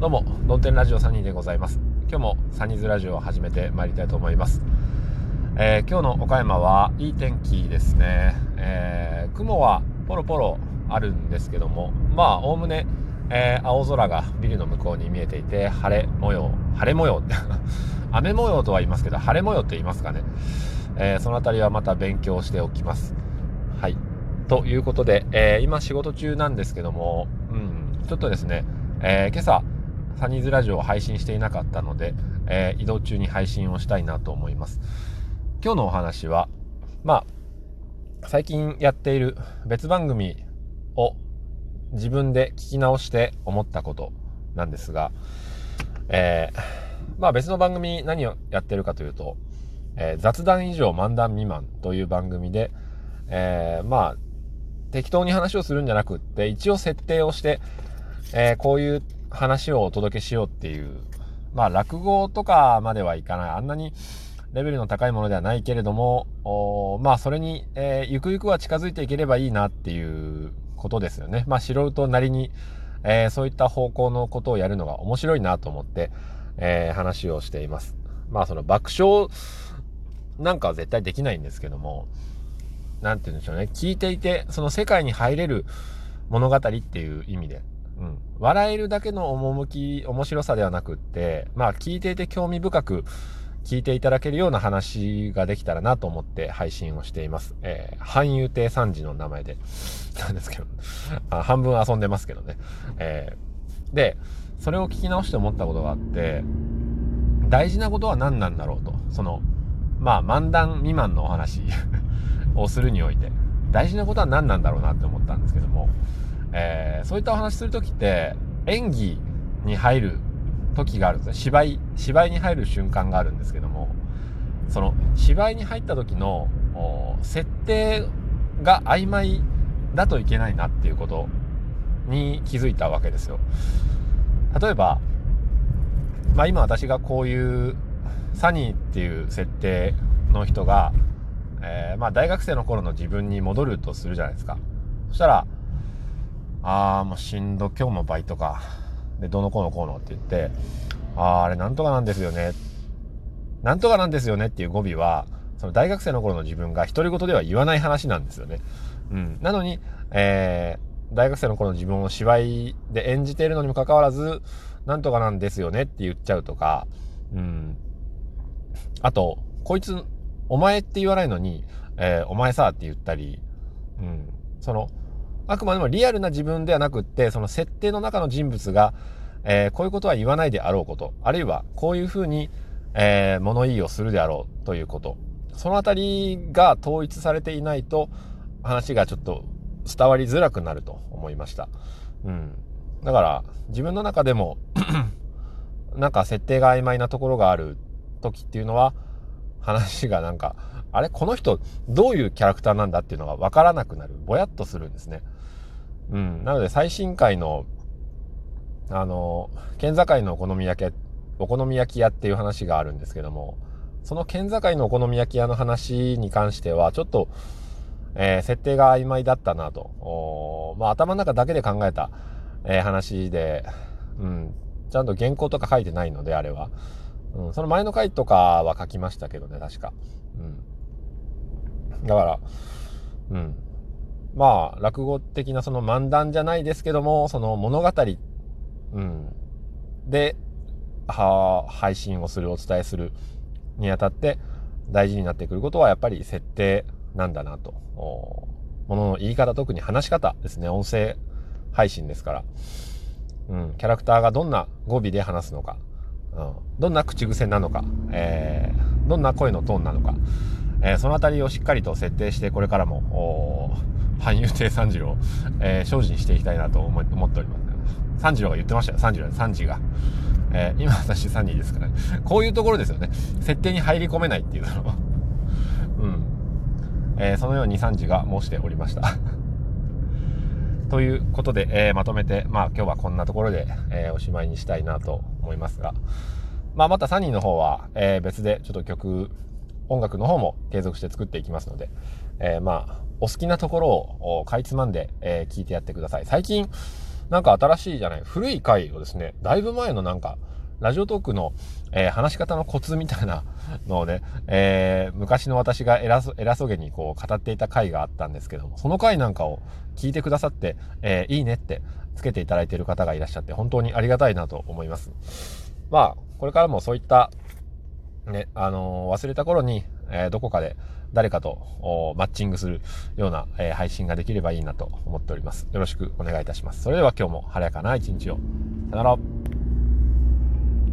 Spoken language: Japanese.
どうも、ドンテンラジオサニーでございます。今日もサニーズラジオを始めてまいりたいと思います。えー、今日の岡山はいい天気ですね。えー、雲はポロポロあるんですけども、まあ、おおむね、えー、青空がビルの向こうに見えていて、晴れ模様、晴れ模様って、雨模様とは言いますけど、晴れ模様って言いますかね。えその辺りはまた勉強しておきます。はい。ということで、え今仕事中なんですけども、うん、ちょっとですね、え今朝、サニーズラジオを配信していなかったので、えー、移動中に配信をしたいなと思います。今日のお話は、まあ、最近やっている別番組を自分で聞き直して思ったことなんですが、えー、まあ別の番組何をやってるかというと、えー、雑談以上漫談未満という番組で、えー、まあ適当に話をするんじゃなくって一応設定をして、え、こういう話をお届けしようっていう、まあ落語とかまではいかない。あんなにレベルの高いものではないけれども、まあそれに、えー、ゆくゆくは近づいていければいいなっていうことですよね。まあ素人なりに、えー、そういった方向のことをやるのが面白いなと思って、えー、話をしています。まあその爆笑なんかは絶対できないんですけども、なんて言うんでしょうね。聞いていて、その世界に入れる物語っていう意味で、うん、笑えるだけの趣、面白さではなくって、まあ聞いていて興味深く聞いていただけるような話ができたらなと思って配信をしています。えー、半遊亭三時の名前で、なんですけど、半分遊んでますけどね。えー、で、それを聞き直して思ったことがあって、大事なことは何なんだろうと。その、まあ漫談未満のお話をするにおいて、大事なことは何なんだろうなって思ったんですけども、えー、そういったお話する時って演技に入る時があるんですね。芝居芝居に入る瞬間があるんですけどもその芝居に入った時の設定が曖昧だといけないなっていうことに気づいたわけですよ。例えばまあ今私がこういうサニーっていう設定の人が、えー、まあ大学生の頃の自分に戻るとするじゃないですか。そしたらああ、もうしんど、今日もバイトか。で、どの子のこうのって言って、ああ、あれなんとかなんですよね。なんとかなんですよねっていう語尾は、その大学生の頃の自分が独り言では言わない話なんですよね。うん。なのに、えー、大学生の頃の自分を芝居で演じているのにもかかわらず、なんとかなんですよねって言っちゃうとか、うん。あと、こいつ、お前って言わないのに、えー、お前さって言ったり、うん。その、あくまでもリアルな自分ではなくって、その設定の中の人物が、えー、こういうことは言わないであろうこと、あるいはこういうふうに、えー、物言いをするであろうということ。そのあたりが統一されていないと、話がちょっと伝わりづらくなると思いました。うん。だから、自分の中でも なんか設定が曖昧なところがある時っていうのは、話がなんか、あれ？この人どういうキャラクターなんだっていうのがわからなくなる。ぼやっとするんですね。うん。なので最新回の、あの、県境のお好み焼き、お好み焼き屋っていう話があるんですけども、その県境のお好み焼き屋の話に関しては、ちょっと、えー、設定が曖昧だったなと。まあ、頭の中だけで考えた、えー、話で、うん、ちゃんと原稿とか書いてないので、あれは。うん、その前の回とかは書きましたけどね、確か。うん。だから、うん。まあ、落語的なその漫談じゃないですけども、その物語、うん、で、は、配信をする、お伝えするにあたって大事になってくることはやっぱり設定なんだなと。ものの言い方、特に話し方ですね。音声配信ですから。うん、キャラクターがどんな語尾で話すのか。うん、どんな口癖なのか、えー、どんな声のトーンなのか。えー、そのあたりをしっかりと設定して、これからも、俳優亭三次郎、えー、精進していきたいなと思思っております。三次郎が言ってましたよ、三次郎、三次が。えー、今私3人ですから、ね、こういうところですよね。設定に入り込めないっていうのは。うん。えー、そのように三次が申しておりました。ということで、えー、まとめて、まあ今日はこんなところで、えー、おしまいにしたいなと思いますが、まあまたサニーの方は、えー、別でちょっと曲音楽の方も継続して作っていきますので、えー、まあ、お好きなところをかいつまんで、えー、聞いてやってください。最近、なんか新しいじゃない、古い回をですね、だいぶ前のなんか、ラジオトークの、えー、話し方のコツみたいなのをね、えー、昔の私が偉そ偉そうげにこう語っていた回があったんですけども、その回なんかを聞いてくださって、えー、いいねってつけていただいている方がいらっしゃって、本当にありがたいなと思います。まあ、これからもそういった、ね、あの忘れた頃に、えどこかで誰かとマッチングするような、え配信ができればいいなと思っております。よろしくお願いいたします。それでは今日も晴れやかな一日を。さよなら。